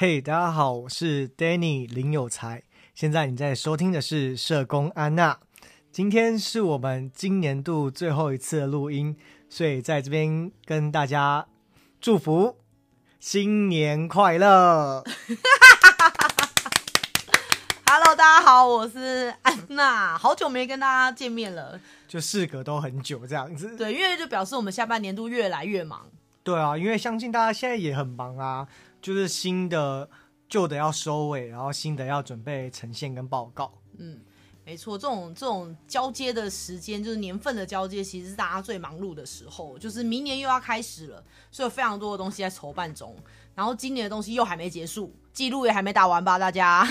嘿，hey, 大家好，我是 Danny 林有才。现在你在收听的是社工安娜。今天是我们今年度最后一次的录音，所以在这边跟大家祝福新年快乐。Hello，大家好，我是安娜，好久没跟大家见面了，就事隔都很久这样子。对，因为就表示我们下半年度越来越忙。对啊，因为相信大家现在也很忙啊。就是新的、旧的要收尾，然后新的要准备呈现跟报告。嗯，没错，这种这种交接的时间，就是年份的交接，其实是大家最忙碌的时候。就是明年又要开始了，所以有非常多的东西在筹办中。然后今年的东西又还没结束，记录也还没打完吧，大家。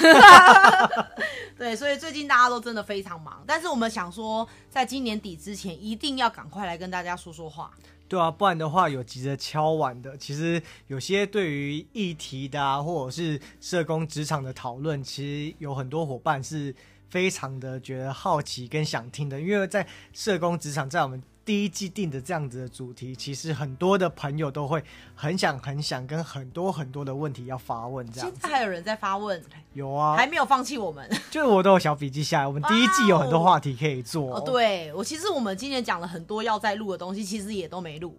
对，所以最近大家都真的非常忙。但是我们想说，在今年底之前，一定要赶快来跟大家说说话。对啊，不然的话有急着敲碗的。其实有些对于议题的啊，或者是社工职场的讨论，其实有很多伙伴是非常的觉得好奇跟想听的。因为在社工职场，在我们第一季定的这样子的主题，其实很多的朋友都会很想很想跟很多很多的问题要发问。这样，现在还有人在发问？有啊，还没有放弃我们。就是我都有小笔记下来，我们第一季有很多话题可以做。哦，对，我其实我们今年讲了很多要再录的东西，其实也都没录。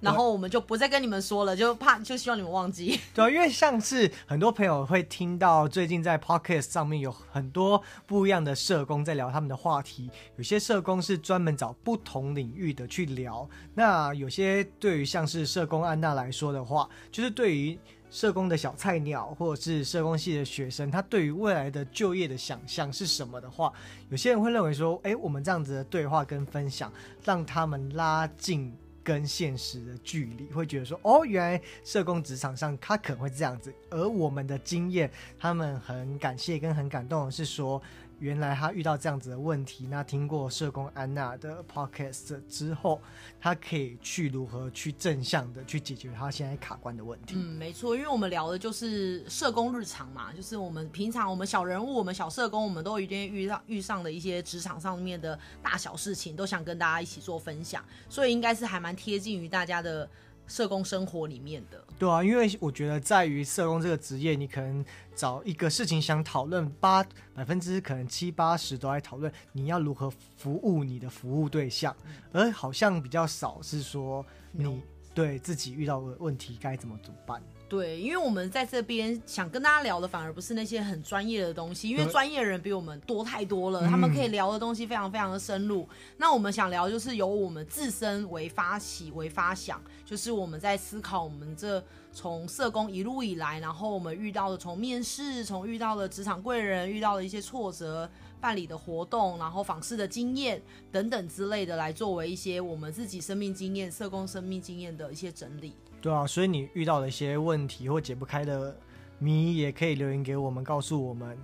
然后我们就不再跟你们说了，就怕就希望你们忘记。对啊，因为上次很多朋友会听到最近在 Podcast 上面有很多不一样的社工在聊他们的话题，有些社工是专门找不同领域的去聊。那有些对于像是社工安娜来说的话，就是对于社工的小菜鸟或者是社工系的学生，他对于未来的就业的想象是什么的话，有些人会认为说，哎，我们这样子的对话跟分享，让他们拉近。跟现实的距离，会觉得说，哦，原来社工职场上他可能会这样子，而我们的经验，他们很感谢跟很感动的是说。原来他遇到这样子的问题，那听过社工安娜的 podcast 之后，他可以去如何去正向的去解决他现在卡关的问题。嗯，没错，因为我们聊的就是社工日常嘛，就是我们平常我们小人物，我们小社工，我们都一定遇到遇上的一些职场上面的大小事情，都想跟大家一起做分享，所以应该是还蛮贴近于大家的。社工生活里面的，对啊，因为我觉得在于社工这个职业，你可能找一个事情想讨论，八百分之可能七八十都在讨论你要如何服务你的服务对象，嗯、而好像比较少是说你对自己遇到的问题该怎么怎么办。对，因为我们在这边想跟大家聊的，反而不是那些很专业的东西，因为专业人比我们多太多了，嗯、他们可以聊的东西非常非常的深入。那我们想聊，就是由我们自身为发起、为发想，就是我们在思考我们这从社工一路以来，然后我们遇到的从面试、从遇到的职场贵人、遇到的一些挫折、办理的活动，然后访视的经验等等之类的，来作为一些我们自己生命经验、社工生命经验的一些整理。对啊，所以你遇到的一些问题或解不开的谜，也可以留言给我们，告诉我们，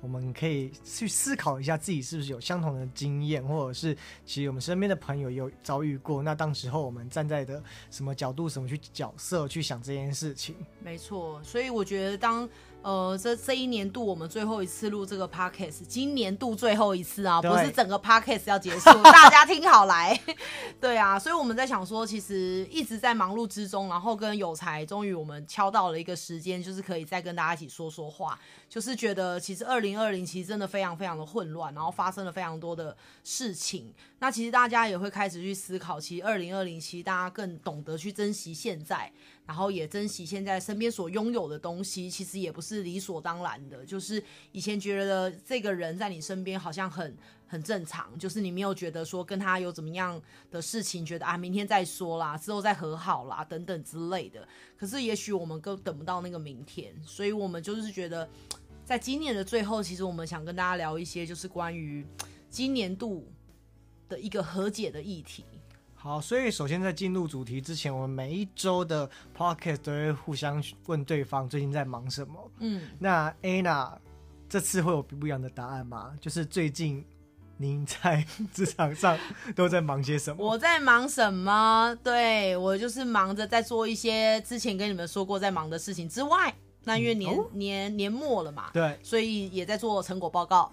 我们可以去思考一下自己是不是有相同的经验，或者是其实我们身边的朋友有遭遇过。那当时候我们站在的什么角度、什么去角色去想这件事情？没错，所以我觉得当。呃，这这一年度我们最后一次录这个 podcast，今年度最后一次啊，不是整个 podcast 要结束，大家听好来。对啊，所以我们在想说，其实一直在忙碌之中，然后跟有才，终于我们敲到了一个时间，就是可以再跟大家一起说说话。就是觉得其实二零二零其实真的非常非常的混乱，然后发生了非常多的事情。那其实大家也会开始去思考，其实二零二零其实大家更懂得去珍惜现在。然后也珍惜现在身边所拥有的东西，其实也不是是理所当然的。就是以前觉得这个人在你身边好像很很正常，就是你没有觉得说跟他有怎么样的事情，觉得啊明天再说啦，之后再和好啦等等之类的。可是也许我们都等不到那个明天，所以我们就是觉得，在今年的最后，其实我们想跟大家聊一些，就是关于今年度的一个和解的议题。好，所以首先在进入主题之前，我们每一周的 podcast 都会互相问对方最近在忙什么。嗯，那 Anna 这次会有不一样的答案吗？就是最近您在 职场上都在忙些什么？我在忙什么？对，我就是忙着在做一些之前跟你们说过在忙的事情之外，那因为年、年年末了嘛，对，所以也在做成果报告。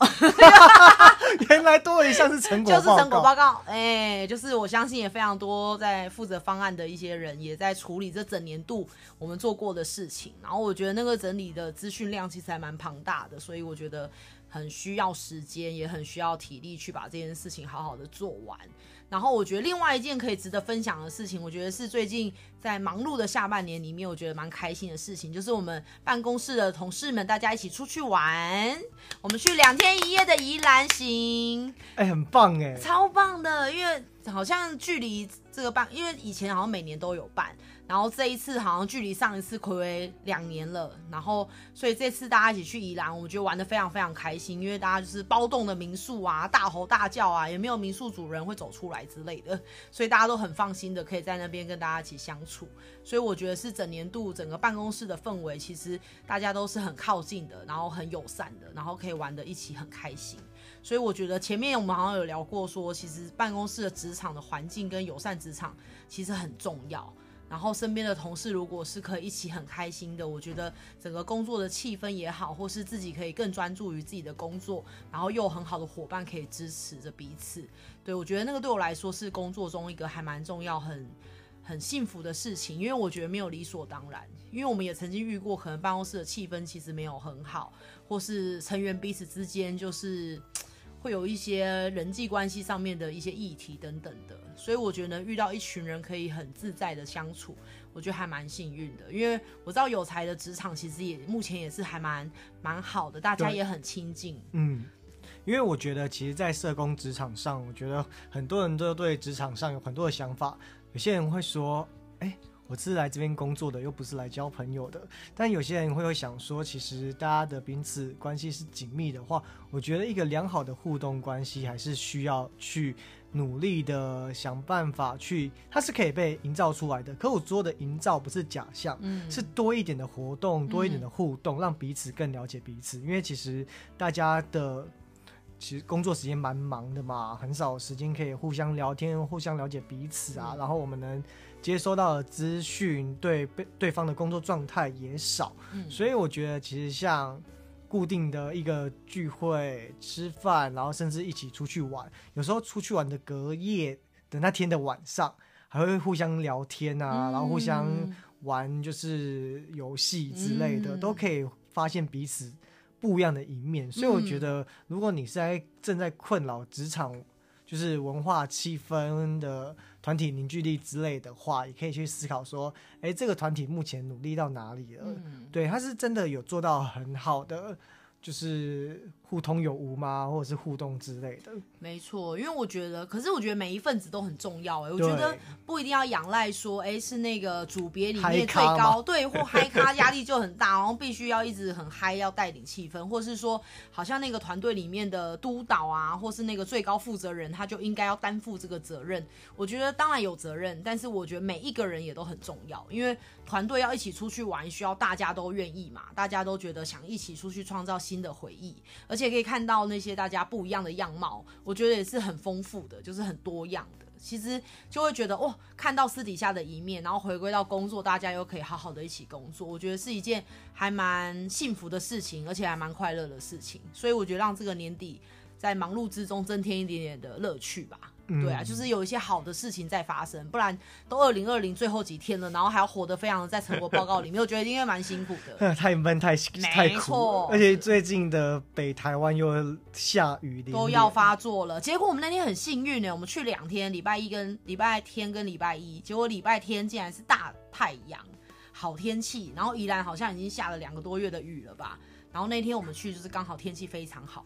原来多了一项是成果报告，就是成果报告。哎、欸，就是我相信也非常多在负责方案的一些人也在处理这整年度我们做过的事情。然后我觉得那个整理的资讯量其实还蛮庞大的，所以我觉得很需要时间，也很需要体力去把这件事情好好的做完。然后我觉得另外一件可以值得分享的事情，我觉得是最近在忙碌的下半年里面，我觉得蛮开心的事情，就是我们办公室的同事们大家一起出去玩，我们去两天一夜的宜兰行，哎，很棒哎，超棒的，因为好像距离这个办，因为以前好像每年都有办。然后这一次好像距离上一次睽违两年了，然后所以这次大家一起去宜兰，我觉得玩得非常非常开心，因为大家就是包栋的民宿啊，大吼大叫啊，也没有民宿主人会走出来之类的，所以大家都很放心的可以在那边跟大家一起相处，所以我觉得是整年度整个办公室的氛围，其实大家都是很靠近的，然后很友善的，然后可以玩得一起很开心，所以我觉得前面我们好像有聊过说，其实办公室的职场的环境跟友善职场其实很重要。然后身边的同事如果是可以一起很开心的，我觉得整个工作的气氛也好，或是自己可以更专注于自己的工作，然后又有很好的伙伴可以支持着彼此。对，我觉得那个对我来说是工作中一个还蛮重要、很很幸福的事情，因为我觉得没有理所当然。因为我们也曾经遇过，可能办公室的气氛其实没有很好，或是成员彼此之间就是。会有一些人际关系上面的一些议题等等的，所以我觉得遇到一群人可以很自在的相处，我觉得还蛮幸运的。因为我知道有才的职场其实也目前也是还蛮蛮好的，大家也很亲近。嗯，因为我觉得其实，在社工职场上，我觉得很多人都对职场上有很多的想法。有些人会说，哎。我是来这边工作的，又不是来交朋友的。但有些人会会想说，其实大家的彼此关系是紧密的话，我觉得一个良好的互动关系还是需要去努力的想办法去，它是可以被营造出来的。可我说的营造不是假象，嗯，是多一点的活动，多一点的互动，让彼此更了解彼此。因为其实大家的其实工作时间蛮忙的嘛，很少时间可以互相聊天、互相了解彼此啊。然后我们能。接收到的资讯，对被对方的工作状态也少，嗯，所以我觉得其实像固定的一个聚会、吃饭，然后甚至一起出去玩，有时候出去玩的隔夜的那天的晚上，还会互相聊天啊，嗯，然后互相玩就是游戏之类的，嗯，都可以发现彼此不一样的一面。所以我觉得，如果你是在正在困扰职场，就是文化气氛的团体凝聚力之类的话，也可以去思考说，哎，这个团体目前努力到哪里了？嗯、对，他是真的有做到很好的。就是互通有无吗，或者是互动之类的？没错，因为我觉得，可是我觉得每一份子都很重要哎。我觉得不一定要仰赖说，哎，是那个组别里面最高，对，或嗨咖压力就很大，然后必须要一直很嗨，要带领气氛，或是说，好像那个团队里面的督导啊，或是那个最高负责人，他就应该要担负这个责任。我觉得当然有责任，但是我觉得每一个人也都很重要，因为团队要一起出去玩，需要大家都愿意嘛，大家都觉得想一起出去创造新的回忆，而且也可以看到那些大家不一样的样貌，我觉得也是很丰富的，就是很多样的。其实就会觉得哇，看到私底下的一面，然后回归到工作，大家又可以好好的一起工作，我觉得是一件还蛮幸福的事情，而且还蛮快乐的事情。所以我觉得让这个年底在忙碌之中增添一点点的乐趣吧。对啊，就是有一些好的事情在发生，不然都二零二零最后几天了，然后还要活得非常的在成果报告里面，我觉得应该蛮辛苦的。太闷太太苦，而且最近的北台湾又下雨，都要发作了。结果我们那天很幸运呢，我们去两天，礼拜一跟礼拜天跟礼拜一，结果礼拜天竟然是大太阳，好天气，然后宜兰好像已经下了两个多月的雨了吧，然后那天我们去就是刚好天气非常好。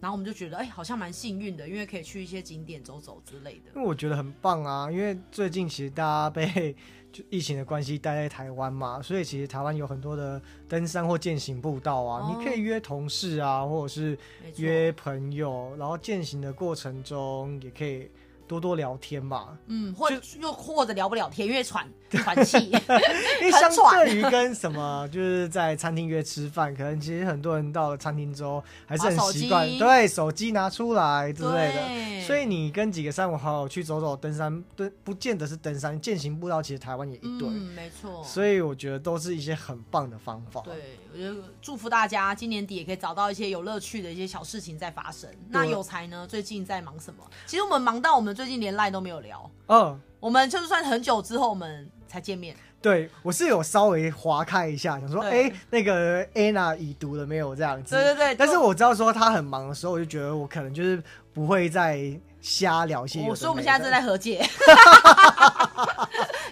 然后我们就觉得，哎、欸，好像蛮幸运的，因为可以去一些景点走走之类的。因为我觉得很棒啊，因为最近其实大家被 就疫情的关系待在台湾嘛，所以其实台湾有很多的登山或健行步道啊，哦、你可以约同事啊，或者是约朋友，然后健行的过程中也可以多多聊天嘛，嗯，或又或者聊不了天，因为喘喘 气，因为相对于跟什么就是在餐厅约吃饭，可能其实很多人到了餐厅之后还是很习惯，对，手机拿出来之类的，所以你跟几个三五好友去走走登山，对，不见得是登山，健行步道其实台湾也一堆，嗯，没错，所以我觉得都是一些很棒的方法。对，我觉得祝福大家今年底也可以找到一些有乐趣的一些小事情在发生。那有才呢？最近在忙什么？其实我们忙到我们最近连赖都没有聊。嗯，我们就算很久之后我们才见面。对，我是有稍微划开一下，想说，哎、欸，那个 Anna 已读了没有这样子？对对对。但是我知道说他很忙的时候，我就觉得我可能就是不会再。瞎聊些，我说我们现在正在和解，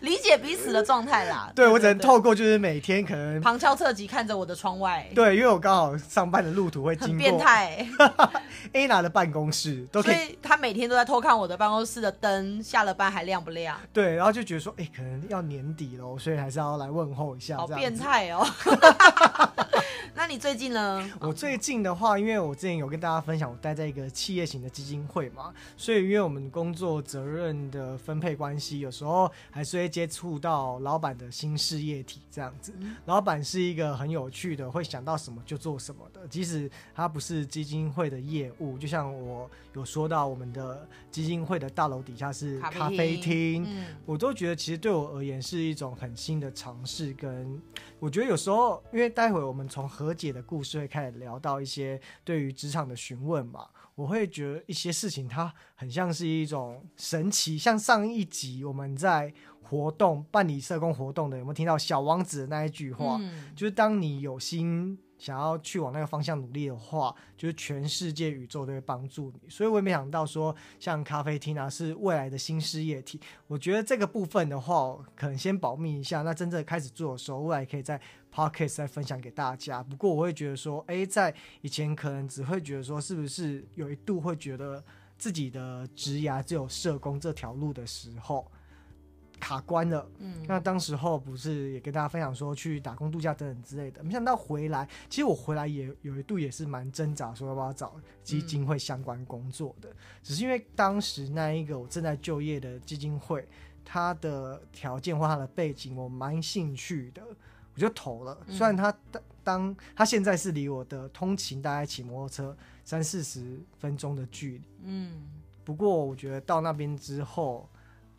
理解彼此的状态啦。对，我只能透过就是每天可能旁敲侧击看着我的窗外。对，因为我刚好上班的路途会经过。很变态。Anna 的办公室都可以，所以他每天都在偷看我的办公室的灯，下了班还亮不亮？对，然后就觉得说，哎、欸，可能要年底了，所以还是要来问候一下。好变态哦。那你最近呢？我最近的话，因为我之前有跟大家分享，我待在一个企业型的基金会嘛，所以因为我们工作责任的分配关系，有时候还是会接触到老板的新事业体这样子。老板是一个很有趣的，会想到什么就做什么的，即使他不是基金会的业务。就像我有说到，我们的基金会的大楼底下是咖啡厅，嗯，我都觉得其实对我而言是一种很新的尝试。跟我觉得有时候，因为待会我们从和解的故事会开始聊到一些对于职场的询问嘛，我会觉得一些事情它很像是一种神奇。像上一集我们在活动办理社工活动的，有没有听到小王子的那一句话？嗯，就是当你有心。想要去往那个方向努力的话，就是全世界宇宙都会帮助你。所以我也没想到说，像咖啡厅啊，是未来的新事业体。我觉得这个部分的话，可能先保密一下。那真正开始做的时候，未来可以在 Podcast 再分享给大家。不过我会觉得说，哎，在以前可能只会觉得说，是不是有一度会觉得自己的职涯只有社工这条路的时候。卡关了，嗯，那当时候不是也跟大家分享说去打工度假等等之类的，没想到回来，其实我回来也有一度也是蛮挣扎，说要不要找基金会相关工作的，嗯，只是因为当时那一个我正在就业的基金会，它的条件或它的背景我蛮兴趣的，我就投了。虽然他当当他现在是离我的通勤大概骑摩托车三四十分钟的距离，嗯，不过我觉得到那边之后。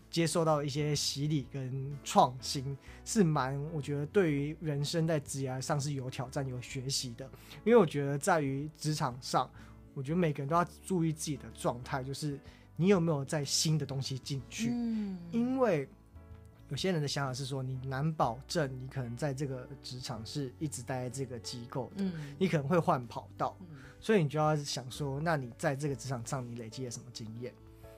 接受到一些洗礼跟创新是蛮，我觉得对于人生在职业上是有挑战、有学习的。因为我觉得在于职场上，我觉得每个人都要注意自己的状态，就是你有没有在新的东西进去。嗯，因为有些人的想法是说，你难保证你可能在这个职场是一直待在这个机构的，嗯，你可能会换跑道，所以你就要想说，那你在这个职场上你累积了什么经验？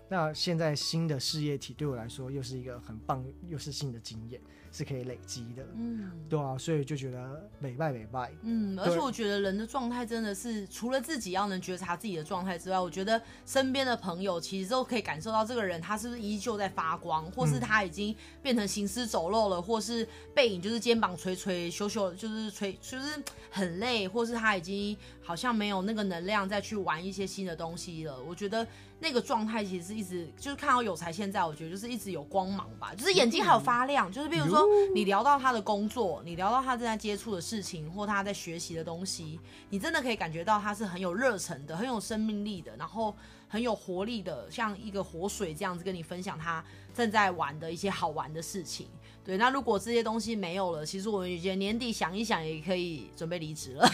那现在新的事业体对我来说又是一个很棒，又是新的经验，是可以累积的。嗯，对啊，所以就觉得美拜美拜。嗯，而且我觉得人的状态真的是除了自己要能觉察自己的状态之外，我觉得身边的朋友其实都可以感受到这个人他是不是依旧在发光，或是他已经变成行尸走肉了，或是背影就是肩膀垂垂、羞羞，就是垂就是很累，或是他已经好像没有那个能量再去玩一些新的东西了。我觉得。那个状态其实是一直就是看到有才现在，我觉得就是一直有光芒吧，就是眼睛还有发亮。就是比如说你聊到他的工作，你聊到他正在接触的事情，或他在学习的东西，你真的可以感觉到他是很有热忱的，很有生命力的，然后很有活力的，像一个活水这样子跟你分享他正在玩的一些好玩的事情。对，那如果这些东西没有了，其实我们觉得年底想一想，也可以准备离职了。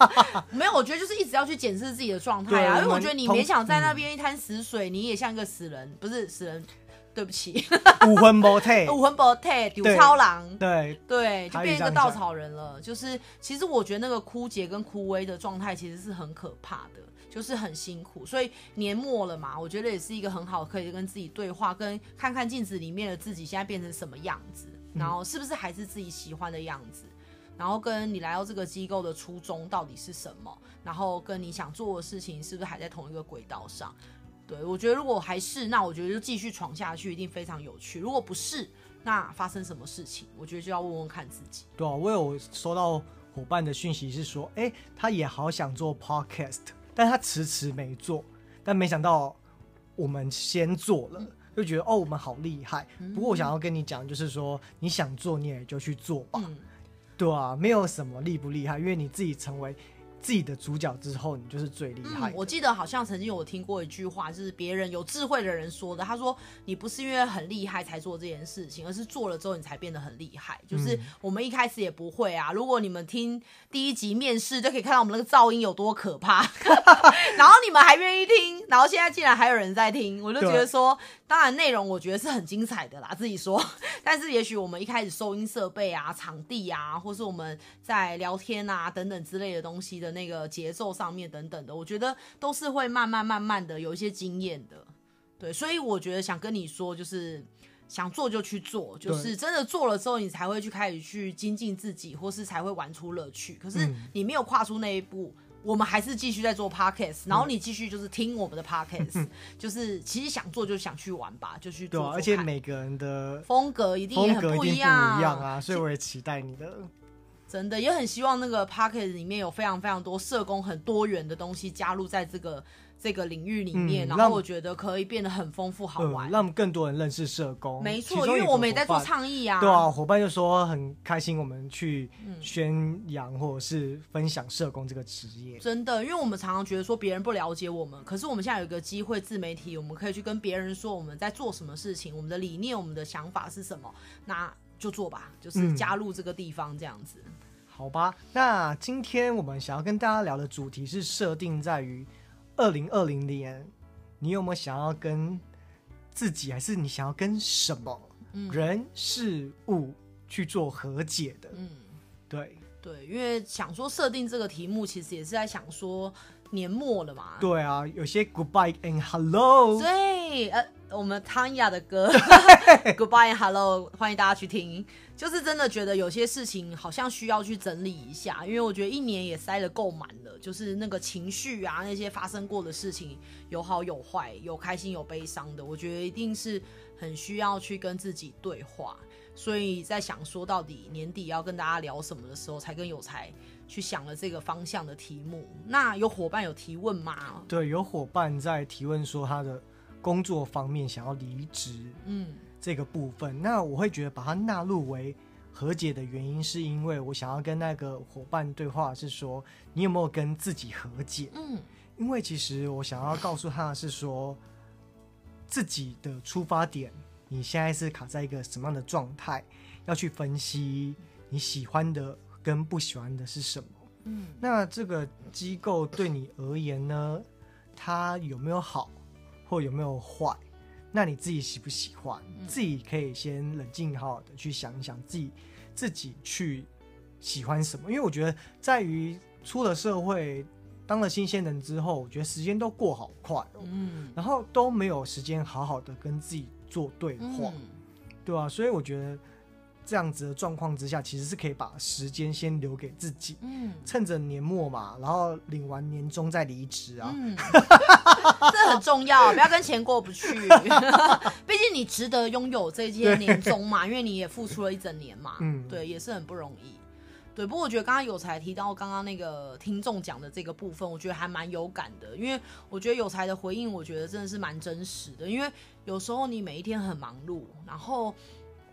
没有，我觉得就是一直要去检视自己的状态啊，因为我觉得你勉强在那边一滩死水，你也像一个死人，不是死人，对不起，武魂不退，武魂不退，丢超狼，对对，就变一个稻草人了。就是其实我觉得那个枯竭跟枯萎的状态其实是很可怕的。就是很辛苦，所以年末了嘛，我觉得也是一个很好可以跟自己对话，跟看看镜子里面的自己现在变成什么样子，然后是不是还是自己喜欢的样子，然后跟你来到这个机构的初衷到底是什么，然后跟你想做的事情是不是还在同一个轨道上？对，我觉得如果还是，那我觉得就继续闯下去，一定非常有趣。如果不是，那发生什么事情，我觉得就要问问看自己。对啊，我有收到伙伴的讯息是说，哎、欸，他也好想做 podcast。但他迟迟没做，但没想到我们先做了，就觉得哦，我们好厉害。不过我想要跟你讲，就是说你想做，你也就去做吧。嗯、对啊，没有什么厉不厉害，因为你自己成为。自己的主角之后，你就是最厉害、嗯。我记得好像曾经有听过一句话，就是别人有智慧的人说的。他说：“你不是因为很厉害才做这件事情，而是做了之后你才变得很厉害。”就是我们一开始也不会啊。如果你们听第一集面试，就可以看到我们那个噪音有多可怕。然后你们还愿意听，然后现在竟然还有人在听，我就觉得说，当然内容我觉得是很精彩的啦，自己说。但是也许我们一开始收音设备啊、场地啊，或是我们在聊天啊等等之类的东西的。那个节奏上面等等的，我觉得都是会慢慢慢慢的有一些经验的，对，所以我觉得想跟你说，就是想做就去做，就是真的做了之后，你才会去开始去精进自己，或是才会玩出乐趣。可是你没有跨出那一步，嗯、我们还是继续在做 podcast，然后你继续就是听我们的 podcast，、嗯、就是其实想做就想去玩吧，就去做，做。对、啊，而且每个人的风格一定也很不一样，不一样啊，所以我也期待你的。真的也很希望那个 p o c k e t 里面有非常非常多社工很多元的东西加入在这个这个领域里面，嗯、然后我觉得可以变得很丰富好玩，嗯，让更多人认识社工。没错，因为我们也在做倡议啊。对啊，伙伴就说很开心，我们去宣扬或者是分享社工这个职业。真的，因为我们常常觉得说别人不了解我们，可是我们现在有一个机会，自媒体我们可以去跟别人说我们在做什么事情，我们的理念、我们的想法是什么，那就做吧，就是加入这个地方这样子。嗯好吧，那今天我们想要跟大家聊的主题是设定在于二零二零年，你有没有想要跟自己，还是你想要跟什么人事物去做和解的？嗯，对对，因为想说设定这个题目，其实也是在想说年末了嘛。对啊，有些 goodbye and hello。对，呃。我们汤雅的歌，Goodbye and Hello，欢迎大家去听。就是真的觉得有些事情好像需要去整理一下，因为我觉得一年也塞得够满了。就是那个情绪啊，那些发生过的事情，有好有坏，有开心有悲伤的，我觉得一定是很需要去跟自己对话。所以在想说到底年底要跟大家聊什么的时候，才跟有才去想了这个方向的题目。那有伙伴有提问吗？对，有伙伴在提问说他的。工作方面想要离职，嗯，这个部分，嗯、那我会觉得把它纳入为和解的原因，是因为我想要跟那个伙伴对话，是说你有没有跟自己和解？嗯，因为其实我想要告诉他的是说，自己的出发点，你现在是卡在一个什么样的状态，要去分析你喜欢的跟不喜欢的是什么。嗯，那这个机构对你而言呢，它有没有好？或有没有坏？那你自己喜不喜欢？嗯、自己可以先冷静好好的去想一想，自己自己去喜欢什么？因为我觉得，在于出了社会，当了新鲜人之后，我觉得时间都过好快哦，嗯，然后都没有时间好好的跟自己做对话，嗯、对啊，所以我觉得。这样子的状况之下，其实是可以把时间先留给自己，嗯，趁着年末嘛，然后领完年终再离职啊，嗯，这很重要，不要跟钱过不去。毕竟你值得拥有这些年终嘛，因为你也付出了一整年嘛，嗯，对，也是很不容易。对，不过我觉得刚刚有才提到刚刚那个听众讲的这个部分，我觉得还蛮有感的，因为我觉得有才的回应，我觉得真的是蛮真实的，因为有时候你每一天很忙碌，然后。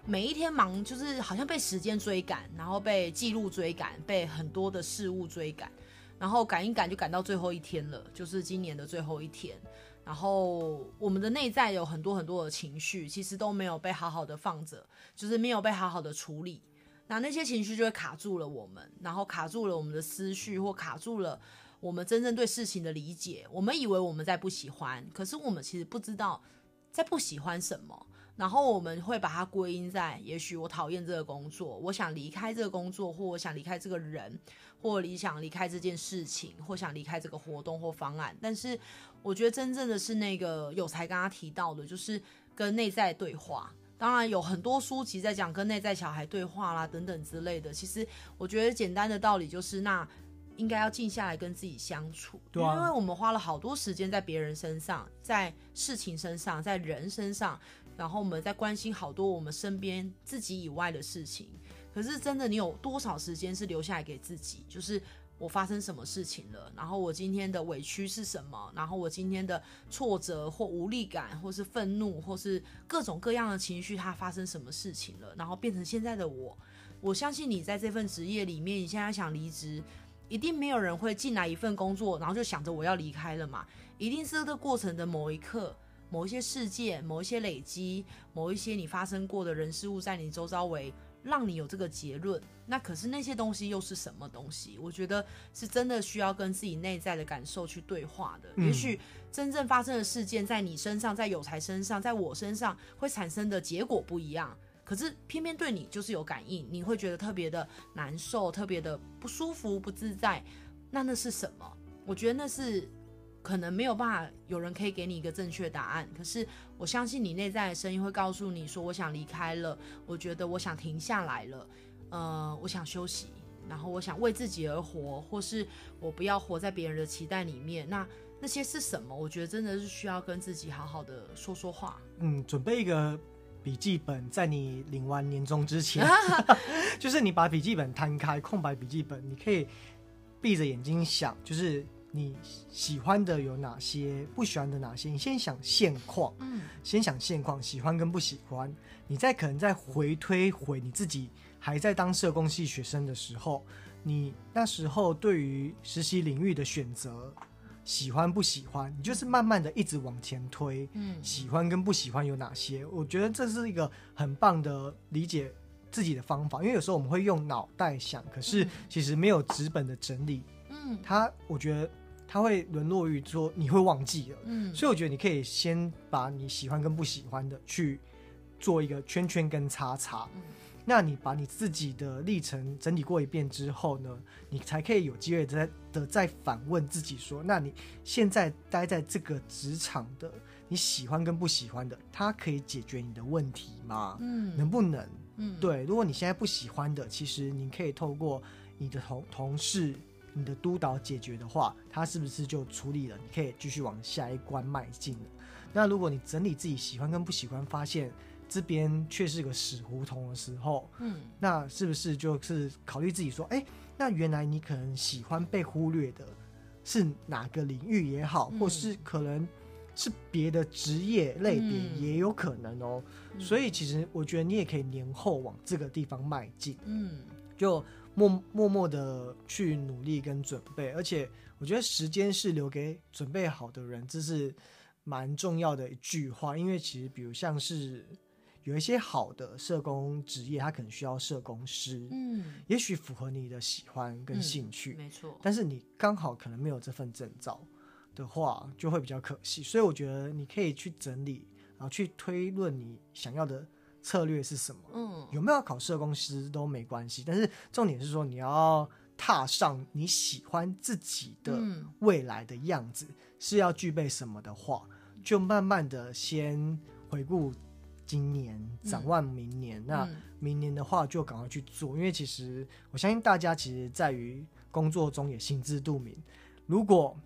每一天忙，就是好像被时间追赶，然后被记录追赶，被很多的事物追赶，然后赶一赶就赶到最后一天了，就是今年的最后一天。然后我们的内在有很多很多的情绪，其实都没有被好好的放着，就是没有被好好的处理。那那些情绪就会卡住了我们，然后卡住了我们的思绪，或卡住了我们真正对事情的理解。我们以为我们在不喜欢，可是我们其实不知道在不喜欢什么。然后我们会把它归因在，也许我讨厌这个工作，我想离开这个工作，或我想离开这个人，或理想离开这件事情，或想离开这个活动或方案。但是我觉得真正的是那个有才刚刚提到的，就是跟内在对话。当然有很多书籍在讲跟内在小孩对话啦，等等之类的。其实我觉得简单的道理就是，那应该要静下来跟自己相处，对啊，因为我们花了好多时间在别人身上，在事情身上，在人身上。然后我们在关心好多我们身边自己以外的事情，可是真的，你有多少时间是留下来给自己？就是我发生什么事情了，然后我今天的委屈是什么，然后我今天的挫折或无力感，或是愤怒，或是各种各样的情绪，它发生什么事情了，然后变成现在的我。我相信你在这份职业里面，你现在想离职，一定没有人会进来一份工作，然后就想着我要离开了嘛，一定是这个过程的某一刻。某一些事件，某一些累积，某一些你发生过的人事物，在你周遭围，让你有这个结论。那可是那些东西又是什么东西？我觉得是真的需要跟自己内在的感受去对话的。嗯、也许真正发生的事件，在你身上，在有才身上，在我身上，会产生的结果不一样。可是偏偏对你就是有感应，你会觉得特别的难受，特别的不舒服、不自在。那那是什么？我觉得那是。可能没有办法有人可以给你一个正确答案，可是我相信你内在的声音会告诉你说：“我想离开了，我觉得我想停下来了，呃，我想休息，然后我想为自己而活，或是我不要活在别人的期待里面。”那那些是什么？我觉得真的是需要跟自己好好的说说话。嗯，准备一个笔记本，在你领完年终之前，就是你把笔记本摊开，空白笔记本，你可以闭着眼睛想，就是。你喜欢的有哪些？不喜欢的哪些？你先想现况，嗯，先想现况，喜欢跟不喜欢，你再可能再回推回你自己还在当社工系学生的时候，你那时候对于实习领域的选择，喜欢不喜欢？你就是慢慢的一直往前推，嗯，喜欢跟不喜欢有哪些？我觉得这是一个很棒的理解自己的方法，因为有时候我们会用脑袋想，可是其实没有纸本的整理，嗯，它我觉得。它会沦落于说你会忘记了，嗯，所以我觉得你可以先把你喜欢跟不喜欢的去做一个圈圈跟叉叉，嗯，那你把你自己的历程整理过一遍之后呢，你才可以有机会再的再反问自己说，那你现在待在这个职场的你喜欢跟不喜欢的，它可以解决你的问题吗？嗯，能不能？嗯，对，如果你现在不喜欢的，其实你可以透过你的同同事。你的督导解决的话，他是不是就处理了？你可以继续往下一关迈进了。那如果你整理自己喜欢跟不喜欢，发现这边却是个死胡同的时候，嗯，那是不是就是考虑自己说，哎、欸，那原来你可能喜欢被忽略的是哪个领域也好，嗯、或是可能是别的职业类别也有可能哦、喔。嗯、所以其实我觉得你也可以年后往这个地方迈进，嗯，就。默默默的去努力跟准备，而且我觉得时间是留给准备好的人，这是蛮重要的一句话。因为其实，比如像是有一些好的社工职业，他可能需要社工师，嗯，也许符合你的喜欢跟兴趣，嗯，没错。但是你刚好可能没有这份证照的话，就会比较可惜。所以我觉得你可以去整理，然后去推论你想要的。策略是什么？嗯，有没有考社工师都没关系，但是重点是说你要踏上你喜欢自己的未来的样子，嗯、是要具备什么的话，就慢慢的先回顾今年，展望明年。嗯、那明年的话就赶快去做，因为其实我相信大家其实在于工作中也心知肚明，如果。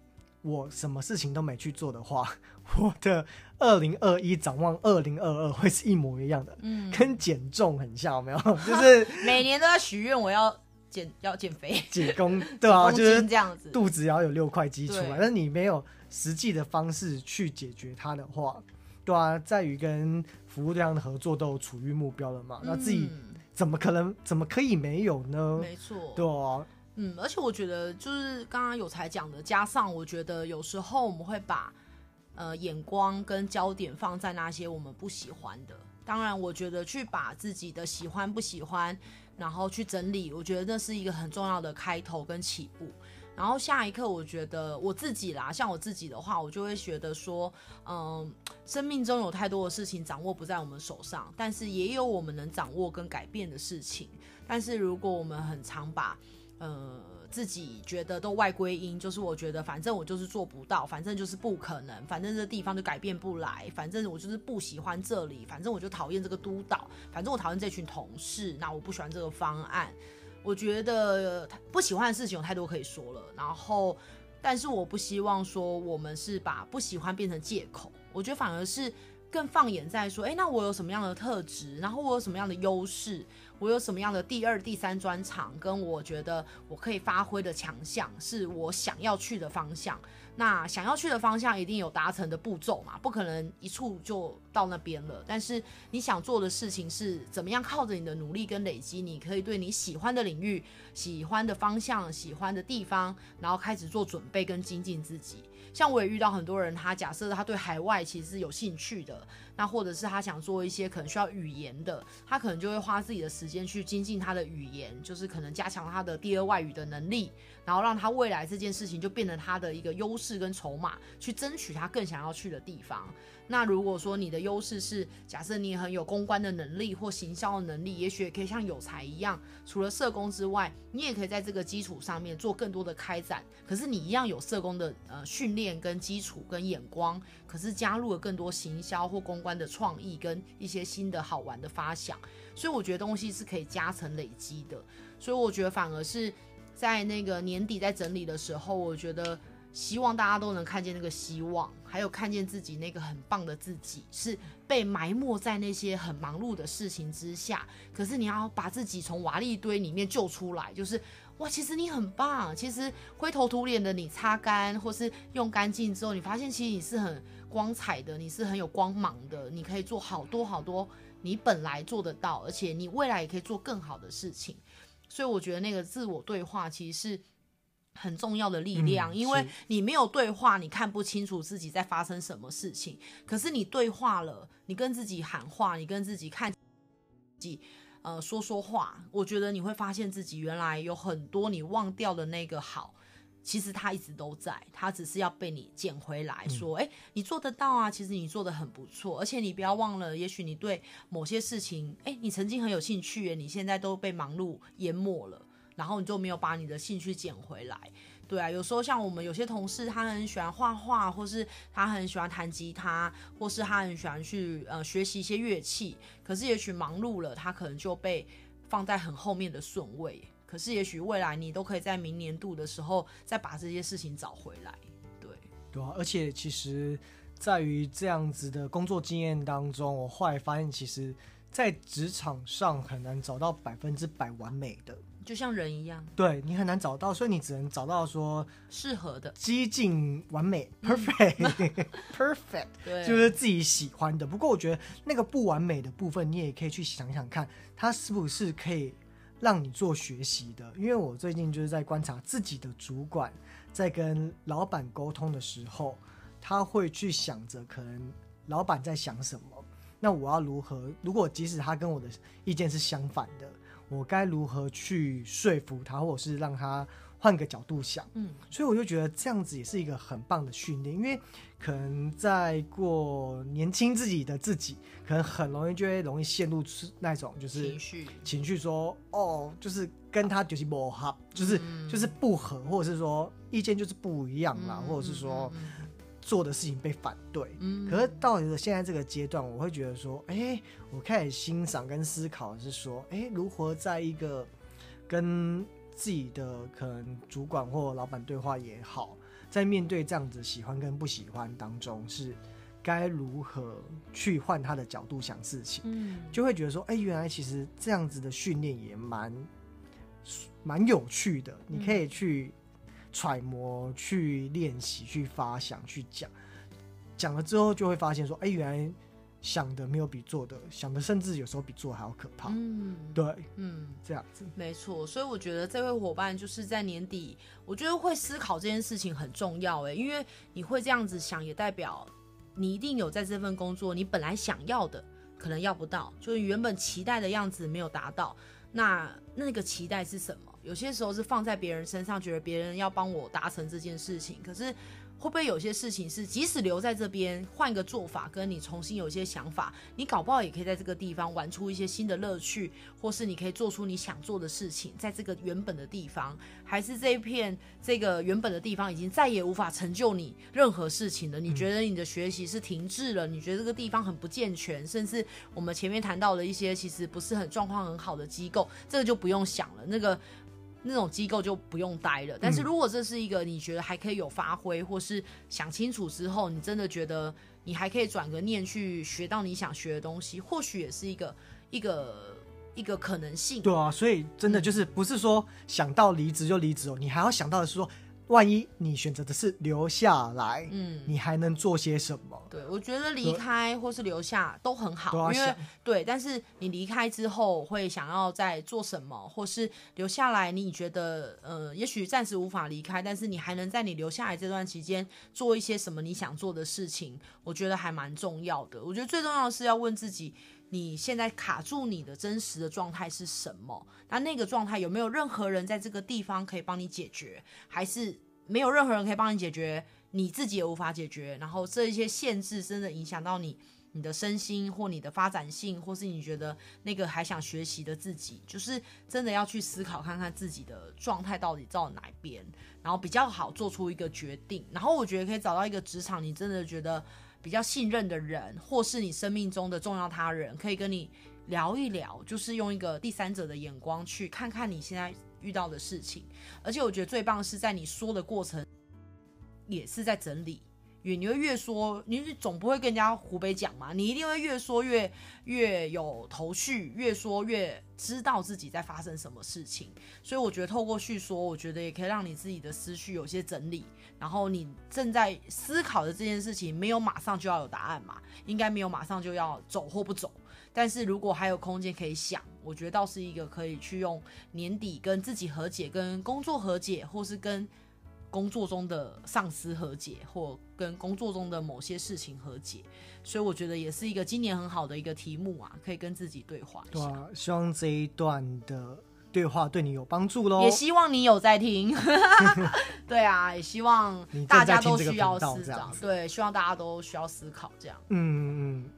我什么事情都没去做的话，我的二零二一展望二零二二 会是一模一样的，嗯，跟减重很像，有没有？就是每年都要许愿，我要减，要减肥，减工，对啊，就是这样子，肚子要有六块肌出来。对但是你没有实际的方式去解决它的话，对啊，在于跟服务对象的合作都有处于目标了嘛？嗯、那自己怎么可能，怎么可以没有呢？没错，对啊。嗯，而且我觉得就是刚刚有才讲的，加上我觉得有时候我们会把呃眼光跟焦点放在那些我们不喜欢的。当然，我觉得去把自己的喜欢不喜欢，然后去整理，我觉得那是一个很重要的开头跟起步。然后下一刻，我觉得我自己啦，像我自己的话，我就会觉得说，嗯，生命中有太多的事情掌握不在我们手上，但是也有我们能掌握跟改变的事情。但是如果我们很常把呃，自己觉得都外归因，就是我觉得反正我就是做不到，反正就是不可能，反正这地方就改变不来，反正我就是不喜欢这里，反正我就讨厌这个督导，反正我讨厌这群同事，那我不喜欢这个方案。我觉得不喜欢的事情有太多可以说了，然后，但是我不希望说我们是把不喜欢变成借口，我觉得反而是更放眼在说，哎，那我有什么样的特质，然后我有什么样的优势。我有什么样的第二、第三专场，跟我觉得我可以发挥的强项，是我想要去的方向。那想要去的方向一定有达成的步骤嘛，不可能一触就到那边了。但是你想做的事情是怎么样靠着你的努力跟累积，你可以对你喜欢的领域、喜欢的方向、喜欢的地方，然后开始做准备跟精进自己。像我也遇到很多人，他假设他对海外其实是有兴趣的，那或者是他想做一些可能需要语言的，他可能就会花自己的时间去精进他的语言，就是可能加强他的第二外语的能力，然后让他未来这件事情就变成他的一个优势跟筹码，去争取他更想要去的地方。那如果说你的优势是假设你很有公关的能力或行销的能力，也许也可以像有才一样，除了社工之外，你也可以在这个基础上面做更多的开展。可是你一样有社工的呃训练跟基础跟眼光，可是加入了更多行销或公关的创意跟一些新的好玩的发想。所以我觉得东西是可以加成累积的。所以我觉得反而是在那个年底在整理的时候，我觉得。希望大家都能看见那个希望，还有看见自己那个很棒的自己，是被埋没在那些很忙碌的事情之下。可是你要把自己从瓦砾堆里面救出来，就是哇，其实你很棒。其实灰头土脸的你擦干或是用干净之后，你发现其实你是很光彩的，你是很有光芒的，你可以做好多好多你本来做得到，而且你未来也可以做更好的事情。所以我觉得那个自我对话其实是。很重要的力量，因为你没有对话，你看不清楚自己在发生什么事情。可是你对话了，你跟自己喊话，你跟自己看自己，呃，说说话，我觉得你会发现自己原来有很多你忘掉的那个好，其实他一直都在，他只是要被你捡回来。说，哎，你做得到啊，其实你做的很不错，而且你不要忘了，也许你对某些事情，哎，你曾经很有兴趣，你现在都被忙碌淹没了。然后你就没有把你的兴趣捡回来，对啊，有时候像我们有些同事，他很喜欢画画，或是他很喜欢弹吉他，或是他很喜欢去呃学习一些乐器，可是也许忙碌了，他可能就被放在很后面的顺位。可是也许未来你都可以在明年度的时候再把这些事情找回来，对对啊，而且其实在于这样子的工作经验当中，我后来发现，其实在职场上很难找到百分之百完美的。就像人一样，对你很难找到，所以你只能找到说适合的、几近完美、perfect、perfect，对，就是自己喜欢的。不过我觉得那个不完美的部分，你也可以去想想看，它是不是可以让你做学习的。因为我最近就是在观察自己的主管在跟老板沟通的时候，他会去想着可能老板在想什么，那我要如何？如果即使他跟我的意见是相反的。我该如何去说服他，或者是让他换个角度想？嗯，所以我就觉得这样子也是一个很棒的训练，因为可能在过年轻自己的自己，可能很容易就会容易陷入那种就是情绪，情绪说哦，就是跟他就是不合，就是就是不合，或者是说意见就是不一样啦，或者是说。做的事情被反对，嗯，可是到了现在这个阶段，我会觉得说，哎、欸，我开始欣赏跟思考是说，哎、欸，如何在一个跟自己的可能主管或老板对话也好，在面对这样子喜欢跟不喜欢当中，是该如何去换他的角度想事情，嗯，就会觉得说，哎、欸，原来其实这样子的训练也蛮蛮有趣的，你可以去。揣摩、去练习、去发想、去讲，讲了之后就会发现说，哎、欸，原来想的没有比做的，想的甚至有时候比做还要可怕。嗯，对，嗯，这样子没错。所以我觉得这位伙伴就是在年底，我觉得会思考这件事情很重要。哎，因为你会这样子想，也代表你一定有在这份工作你本来想要的，可能要不到，就是原本期待的样子没有达到。那那个期待是什么？有些时候是放在别人身上，觉得别人要帮我达成这件事情，可是。会不会有些事情是，即使留在这边，换个做法，跟你重新有一些想法，你搞不好也可以在这个地方玩出一些新的乐趣，或是你可以做出你想做的事情，在这个原本的地方，还是这一片这个原本的地方已经再也无法成就你任何事情了？你觉得你的学习是停滞了？你觉得这个地方很不健全，甚至我们前面谈到的一些其实不是很状况很好的机构，这个就不用想了，那个。那种机构就不用待了。但是如果这是一个你觉得还可以有发挥，或是想清楚之后，你真的觉得你还可以转个念去学到你想学的东西，或许也是一个一个。一个可能性。对啊，所以真的就是不是说想到离职就离职哦，你还要想到的是说。万一你选择的是留下来，嗯，你还能做些什么？对，我觉得离开或是留下都很好，因为对，但是你离开之后会想要再做什么，或是留下来，你觉得呃，也许暂时无法离开，但是你还能在你留下来这段期间做一些什么你想做的事情？我觉得还蛮重要的。我觉得最重要的是要问自己。你现在卡住你的真实的状态是什么？那那个状态有没有任何人在这个地方可以帮你解决？还是没有任何人可以帮你解决？你自己也无法解决？然后这一些限制真的影响到你、你的身心或你的发展性，或是你觉得那个还想学习的自己，就是真的要去思考看看自己的状态到底到哪边，然后比较好做出一个决定。然后我觉得可以找到一个职场，你真的觉得。比较信任的人，或是你生命中的重要他人，可以跟你聊一聊，就是用一个第三者的眼光去看看你现在遇到的事情。而且我觉得最棒是在你说的过程，也是在整理。越你会越说，你总不会跟人家胡北讲嘛，你一定会越说越越有头绪，越说越知道自己在发生什么事情。所以我觉得透过叙说，我觉得也可以让你自己的思绪有些整理。然后你正在思考的这件事情，没有马上就要有答案嘛，应该没有马上就要走或不走。但是如果还有空间可以想，我觉得倒是一个可以去用年底跟自己和解、跟工作和解，或是跟。工作中的上司和解，或跟工作中的某些事情和解，所以我觉得也是一个今年很好的一个题目啊，可以跟自己对话一下。对啊，希望这一段的对话对你有帮助喽。也希望你有在听。对啊，也希望大家都需要思考。对，希望大家都需要思考这样。嗯嗯。